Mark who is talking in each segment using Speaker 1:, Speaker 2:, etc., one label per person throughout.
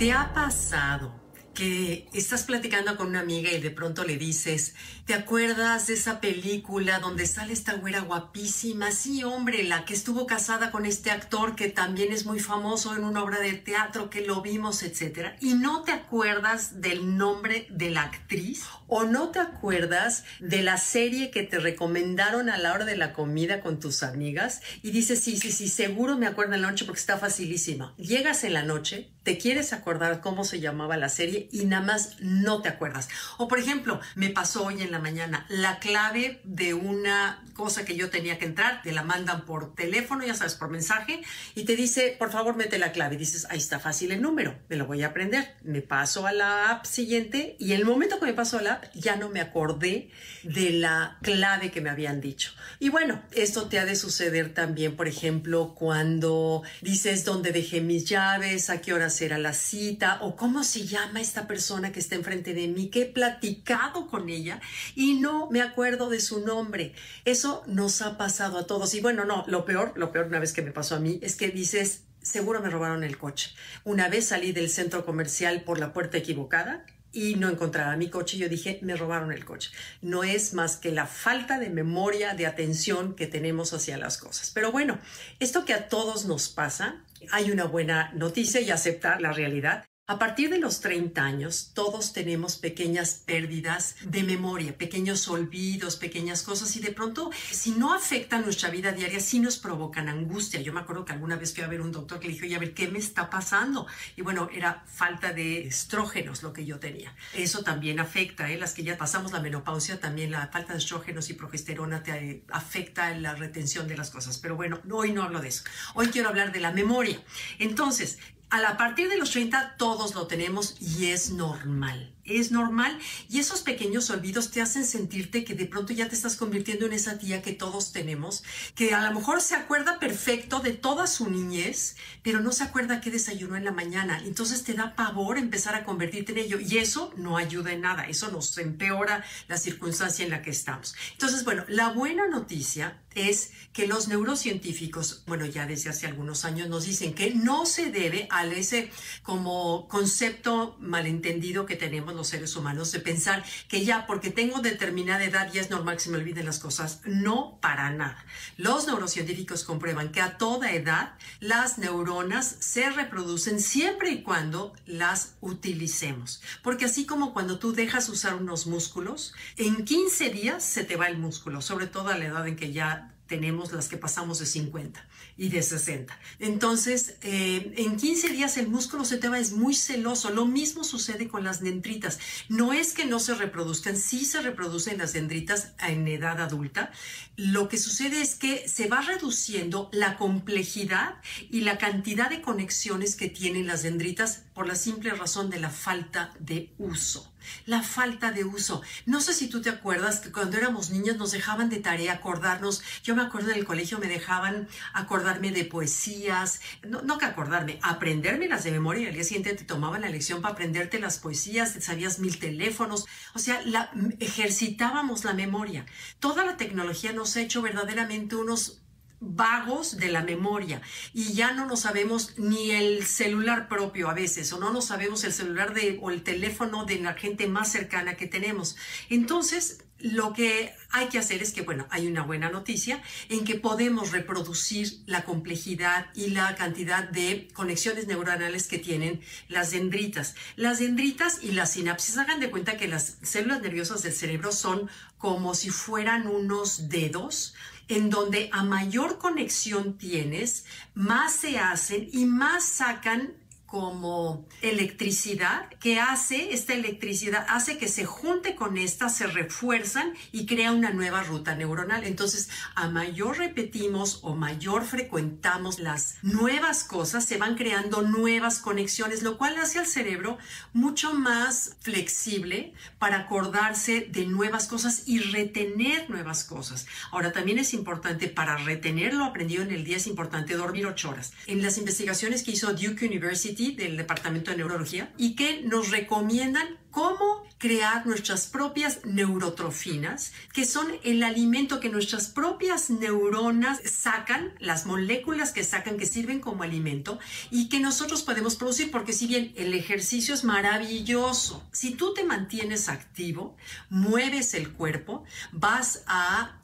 Speaker 1: ¿Te ha pasado que estás platicando con una amiga y de pronto le dices, ¿te acuerdas de esa película donde sale esta güera guapísima? Sí, hombre, la que estuvo casada con este actor que también es muy famoso en una obra de teatro que lo vimos, etcétera. Y no te acuerdas del nombre de la actriz o no te acuerdas de la serie que te recomendaron a la hora de la comida con tus amigas y dices, sí, sí, sí, seguro me acuerdo en la noche porque está facilísima. Llegas en la noche, te quieres acordar cómo se llamaba la serie y nada más no te acuerdas. O por ejemplo, me pasó hoy en la mañana la clave de una cosa que yo tenía que entrar, te la mandan por teléfono, ya sabes, por mensaje, y te dice, por favor, mete la clave. dices, ahí está fácil el número, me lo voy a aprender. Me paso a la app siguiente y el momento que me paso a la app ya no me acordé de la clave que me habían dicho. Y bueno, esto te ha de suceder también, por ejemplo, cuando dices dónde dejé mis llaves, a qué hora será la cita o cómo se llama esta persona que está enfrente de mí, que he platicado con ella y no me acuerdo de su nombre. Eso nos ha pasado a todos. Y bueno, no, lo peor, lo peor una vez que me pasó a mí es que dices, seguro me robaron el coche. Una vez salí del centro comercial por la puerta equivocada y no encontraba mi coche. Yo dije, me robaron el coche. No es más que la falta de memoria, de atención que tenemos hacia las cosas. Pero bueno, esto que a todos nos pasa, hay una buena noticia y aceptar la realidad. A partir de los 30 años, todos tenemos pequeñas pérdidas de memoria, pequeños olvidos, pequeñas cosas y de pronto, si no afectan nuestra vida diaria, sí nos provocan angustia. Yo me acuerdo que alguna vez fui a ver un doctor que le dijo, a ver, ¿qué me está pasando? Y bueno, era falta de estrógenos lo que yo tenía. Eso también afecta, ¿eh? las que ya pasamos la menopausia, también la falta de estrógenos y progesterona te afecta en la retención de las cosas. Pero bueno, hoy no hablo de eso. Hoy quiero hablar de la memoria. Entonces, a partir de los 30 todos lo tenemos y es normal es normal y esos pequeños olvidos te hacen sentirte que de pronto ya te estás convirtiendo en esa tía que todos tenemos, que a lo mejor se acuerda perfecto de toda su niñez, pero no se acuerda qué desayunó en la mañana. Entonces te da pavor empezar a convertirte en ello y eso no ayuda en nada, eso nos empeora la circunstancia en la que estamos. Entonces, bueno, la buena noticia es que los neurocientíficos, bueno, ya desde hace algunos años nos dicen que no se debe a ese como concepto malentendido que tenemos los seres humanos de pensar que ya porque tengo determinada edad ya es normal que se me olviden las cosas. No para nada. Los neurocientíficos comprueban que a toda edad las neuronas se reproducen siempre y cuando las utilicemos. Porque así como cuando tú dejas usar unos músculos, en 15 días se te va el músculo, sobre todo a la edad en que ya tenemos las que pasamos de 50 y de 60. Entonces, eh, en 15 días el músculo se te va, es muy celoso. Lo mismo sucede con las dendritas. No es que no se reproduzcan, sí se reproducen las dendritas en edad adulta. Lo que sucede es que se va reduciendo la complejidad y la cantidad de conexiones que tienen las dendritas por la simple razón de la falta de uso la falta de uso. No sé si tú te acuerdas que cuando éramos niños nos dejaban de tarea acordarnos. Yo me acuerdo en el colegio me dejaban acordarme de poesías, no, no que acordarme, aprenderme las de memoria y al día siguiente te tomaban la lección para aprenderte las poesías, sabías mil teléfonos, o sea, la, ejercitábamos la memoria. Toda la tecnología nos ha hecho verdaderamente unos vagos de la memoria y ya no nos sabemos ni el celular propio a veces o no nos sabemos el celular de, o el teléfono de la gente más cercana que tenemos. Entonces, lo que hay que hacer es que, bueno, hay una buena noticia en que podemos reproducir la complejidad y la cantidad de conexiones neuronales que tienen las dendritas. Las dendritas y las sinapsis, hagan de cuenta que las células nerviosas del cerebro son como si fueran unos dedos en donde a mayor conexión tienes, más se hacen y más sacan como electricidad que hace, esta electricidad hace que se junte con esta, se refuerzan y crea una nueva ruta neuronal. Entonces, a mayor repetimos o mayor frecuentamos las nuevas cosas, se van creando nuevas conexiones, lo cual hace al cerebro mucho más flexible para acordarse de nuevas cosas y retener nuevas cosas. Ahora, también es importante para retener lo aprendido en el día, es importante dormir ocho horas. En las investigaciones que hizo Duke University, Del Departamento de Neurología y que nos recomiendan cómo crear nuestras propias neurotrofinas, que son el alimento que nuestras propias neuronas sacan, las moléculas que sacan que sirven como alimento y que nosotros podemos producir, porque si bien el ejercicio es maravilloso, si tú te mantienes activo, mueves el cuerpo, vas a,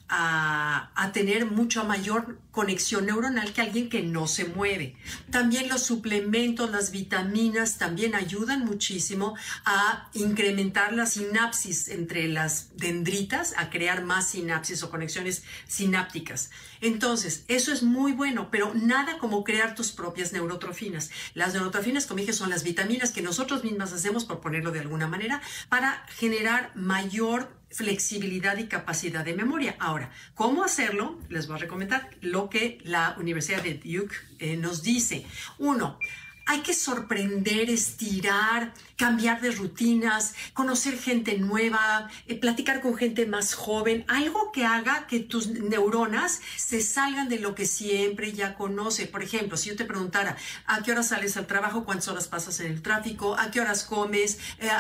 Speaker 1: tener mucha mayor conexión neuronal que alguien que no se mueve. También los suplementos, las vitaminas también ayudan muchísimo a incrementar la sinapsis entre las dendritas, a crear más sinapsis o conexiones sinápticas. Entonces, eso es muy bueno, pero nada como crear tus propias neurotrofinas. Las neurotrofinas, como dije, son las vitaminas que nosotros mismas hacemos, por ponerlo de alguna manera, para generar mayor flexibilidad y capacidad de memoria. Ahora, ¿cómo hacerlo? Les voy a recomendar lo que la Universidad de Duke eh, nos dice. Uno, hay que sorprender, estirar, cambiar de rutinas, conocer gente nueva, eh, platicar con gente más joven, algo que haga que tus neuronas se salgan de lo que siempre ya conoce. Por ejemplo, si yo te preguntara, ¿a qué horas sales al trabajo? ¿Cuántas horas pasas en el tráfico? ¿A qué horas comes? Eh,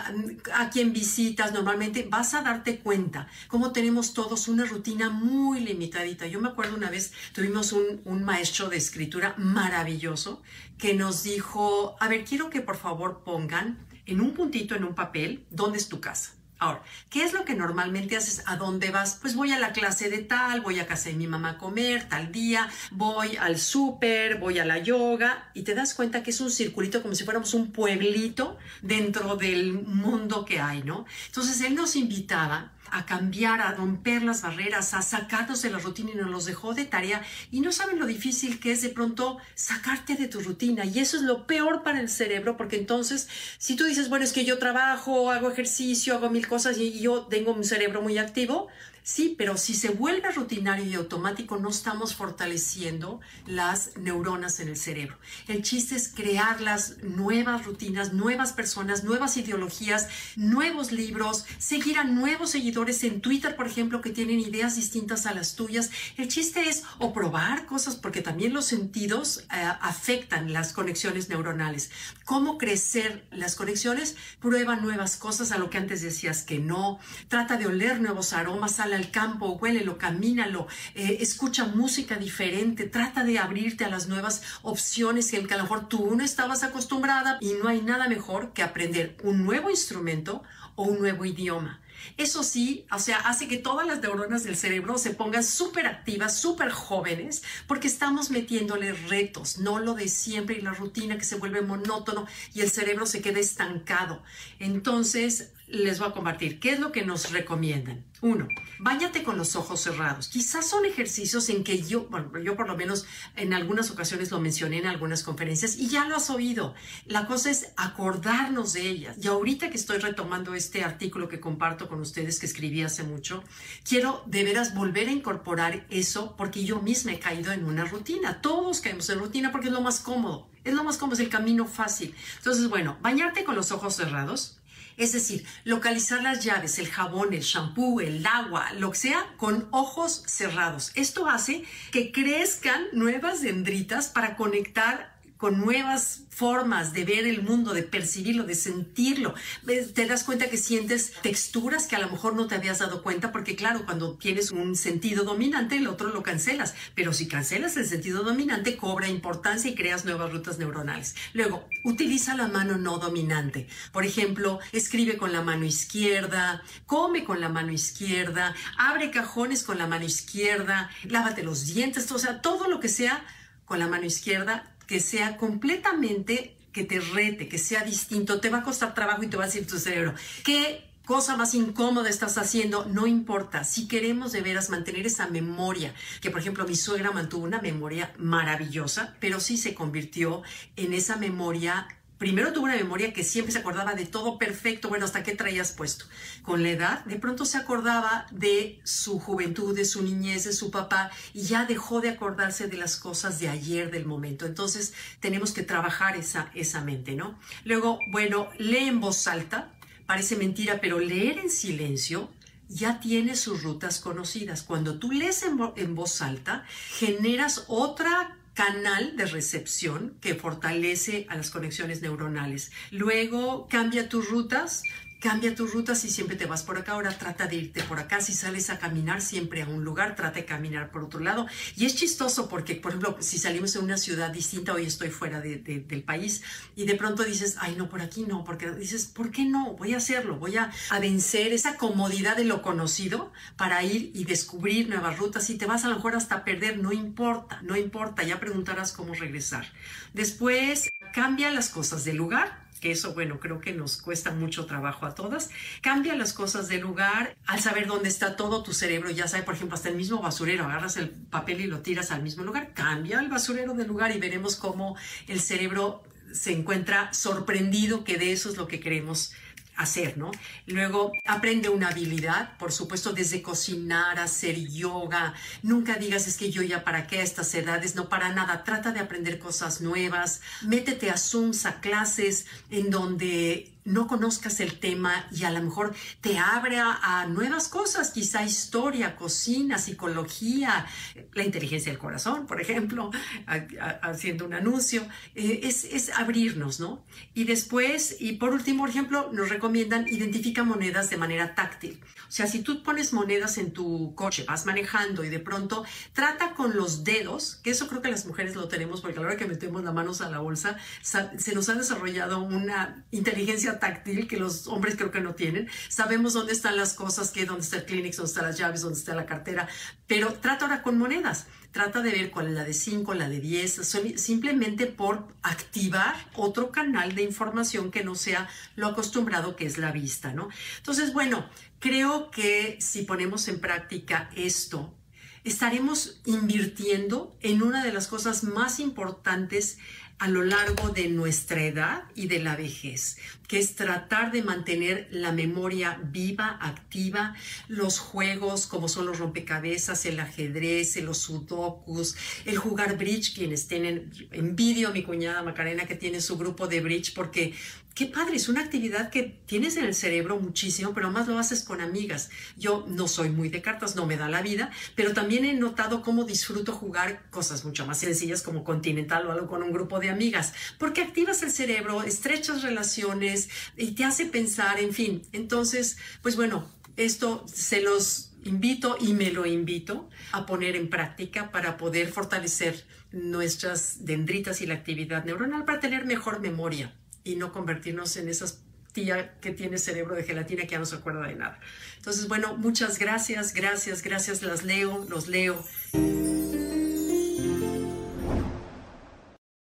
Speaker 1: ¿A quién visitas? Normalmente vas a darte cuenta cómo tenemos todos una rutina muy limitadita. Yo me acuerdo una vez, tuvimos un, un maestro de escritura maravilloso que nos a ver, quiero que por favor pongan en un puntito en un papel dónde es tu casa. Ahora, ¿qué es lo que normalmente haces? ¿A dónde vas? Pues voy a la clase de tal, voy a casa de mi mamá a comer tal día, voy al súper, voy a la yoga y te das cuenta que es un circulito como si fuéramos un pueblito dentro del mundo que hay, ¿no? Entonces él nos invitaba a cambiar, a romper las barreras, a sacarnos de la rutina y nos los dejó de tarea y no saben lo difícil que es de pronto sacarte de tu rutina y eso es lo peor para el cerebro porque entonces si tú dices, bueno, es que yo trabajo, hago ejercicio, hago mil cosas y yo tengo un cerebro muy activo, Sí, pero si se vuelve rutinario y automático, no estamos fortaleciendo las neuronas en el cerebro. El chiste es crear las nuevas rutinas, nuevas personas, nuevas ideologías, nuevos libros, seguir a nuevos seguidores en Twitter, por ejemplo, que tienen ideas distintas a las tuyas. El chiste es o probar cosas, porque también los sentidos eh, afectan las conexiones neuronales. ¿Cómo crecer las conexiones? Prueba nuevas cosas a lo que antes decías que no. Trata de oler nuevos aromas a la al campo, huélelo, camínalo, eh, escucha música diferente, trata de abrirte a las nuevas opciones que a lo mejor tú no estabas acostumbrada y no hay nada mejor que aprender un nuevo instrumento o un nuevo idioma. Eso sí, o sea, hace que todas las neuronas del cerebro se pongan súper activas, súper jóvenes, porque estamos metiéndole retos, no lo de siempre y la rutina que se vuelve monótono y el cerebro se queda estancado. Entonces, les voy a compartir qué es lo que nos recomiendan. Uno, báñate con los ojos cerrados. Quizás son ejercicios en que yo, bueno, yo por lo menos en algunas ocasiones lo mencioné en algunas conferencias y ya lo has oído. La cosa es acordarnos de ellas. Y ahorita que estoy retomando este artículo que comparto con ustedes que escribí hace mucho, quiero de veras volver a incorporar eso porque yo misma he caído en una rutina. Todos caemos en rutina porque es lo más cómodo. Es lo más cómodo, es el camino fácil. Entonces, bueno, bañarte con los ojos cerrados es decir, localizar las llaves, el jabón, el shampoo, el agua, lo que sea, con ojos cerrados. Esto hace que crezcan nuevas dendritas para conectar con nuevas formas de ver el mundo, de percibirlo, de sentirlo. Te das cuenta que sientes texturas que a lo mejor no te habías dado cuenta, porque claro, cuando tienes un sentido dominante, el otro lo cancelas. Pero si cancelas el sentido dominante, cobra importancia y creas nuevas rutas neuronales. Luego, utiliza la mano no dominante. Por ejemplo, escribe con la mano izquierda, come con la mano izquierda, abre cajones con la mano izquierda, lávate los dientes, o sea, todo lo que sea con la mano izquierda que sea completamente, que te rete, que sea distinto, te va a costar trabajo y te va a decir tu cerebro, ¿qué cosa más incómoda estás haciendo? No importa, si queremos de veras mantener esa memoria, que por ejemplo mi suegra mantuvo una memoria maravillosa, pero sí se convirtió en esa memoria Primero tuvo una memoria que siempre se acordaba de todo perfecto, bueno, hasta qué traías puesto. Con la edad, de pronto se acordaba de su juventud, de su niñez, de su papá, y ya dejó de acordarse de las cosas de ayer, del momento. Entonces, tenemos que trabajar esa, esa mente, ¿no? Luego, bueno, lee en voz alta, parece mentira, pero leer en silencio ya tiene sus rutas conocidas. Cuando tú lees en, en voz alta, generas otra canal de recepción que fortalece a las conexiones neuronales. Luego cambia tus rutas, Cambia tus rutas si siempre te vas por acá, ahora trata de irte por acá. Si sales a caminar siempre a un lugar, trata de caminar por otro lado. Y es chistoso porque, por ejemplo, si salimos en una ciudad distinta, hoy estoy fuera del país, y de pronto dices, ay, no, por aquí no, porque dices, ¿por qué no? Voy a hacerlo, voy a, a vencer esa comodidad de lo conocido para ir y descubrir nuevas rutas. Si te vas a lo mejor hasta perder, no importa, no importa, ya preguntarás cómo regresar. Después, cambia las cosas del lugar que eso, bueno, creo que nos cuesta mucho trabajo a todas. Cambia las cosas de lugar al saber dónde está todo tu cerebro, ya sabe, por ejemplo, hasta el mismo basurero, agarras el papel y lo tiras al mismo lugar, cambia el basurero de lugar y veremos cómo el cerebro se encuentra sorprendido que de eso es lo que queremos hacer, ¿no? Luego aprende una habilidad, por supuesto, desde cocinar, hacer yoga. Nunca digas es que yo ya para qué a estas edades, no para nada. Trata de aprender cosas nuevas. Métete a Zooms, a clases en donde no conozcas el tema y a lo mejor te abre a, nuevas cosas, quizá historia, cocina, psicología, la inteligencia del corazón, por ejemplo, haciendo un anuncio, eh, es, es, abrirnos, ¿no? Y después, y por último, ejemplo, nos recomiendan identifica monedas de manera táctil. O sea, si tú pones monedas en tu coche, vas manejando y de pronto trata con los dedos, que eso creo que las mujeres lo tenemos porque a la hora que metemos las manos a la bolsa, se nos ha desarrollado una inteligencia táctil que los hombres creo que no tienen. Sabemos dónde están las cosas, que dónde está el Kleenex, dónde están las llaves, dónde está la cartera, pero trata ahora con monedas. Trata de ver cuál es la de 5, la de 10, simplemente por activar otro canal de información que no sea lo acostumbrado que es la vista, ¿no? Entonces, bueno, creo que si ponemos en práctica esto, estaremos invirtiendo en una de las cosas más importantes a lo largo de nuestra edad y de la vejez, que es tratar de mantener la memoria viva, activa, los juegos como son los rompecabezas, el ajedrez, los sudokus, el jugar bridge, quienes tienen, envidio a mi cuñada Macarena que tiene su grupo de bridge porque qué padre, es una actividad que tienes en el cerebro muchísimo, pero más lo haces con amigas. Yo no soy muy de cartas, no me da la vida, pero también he notado cómo disfruto jugar cosas mucho más sencillas como continental o algo con un grupo de amigas, porque activas el cerebro, estrechas relaciones y te hace pensar, en fin. Entonces, pues bueno, esto se los invito y me lo invito a poner en práctica para poder fortalecer nuestras dendritas y la actividad neuronal para tener mejor memoria y no convertirnos en esas tía que tiene cerebro de gelatina que ya no se acuerda de nada. Entonces, bueno, muchas gracias, gracias, gracias, las leo, los leo.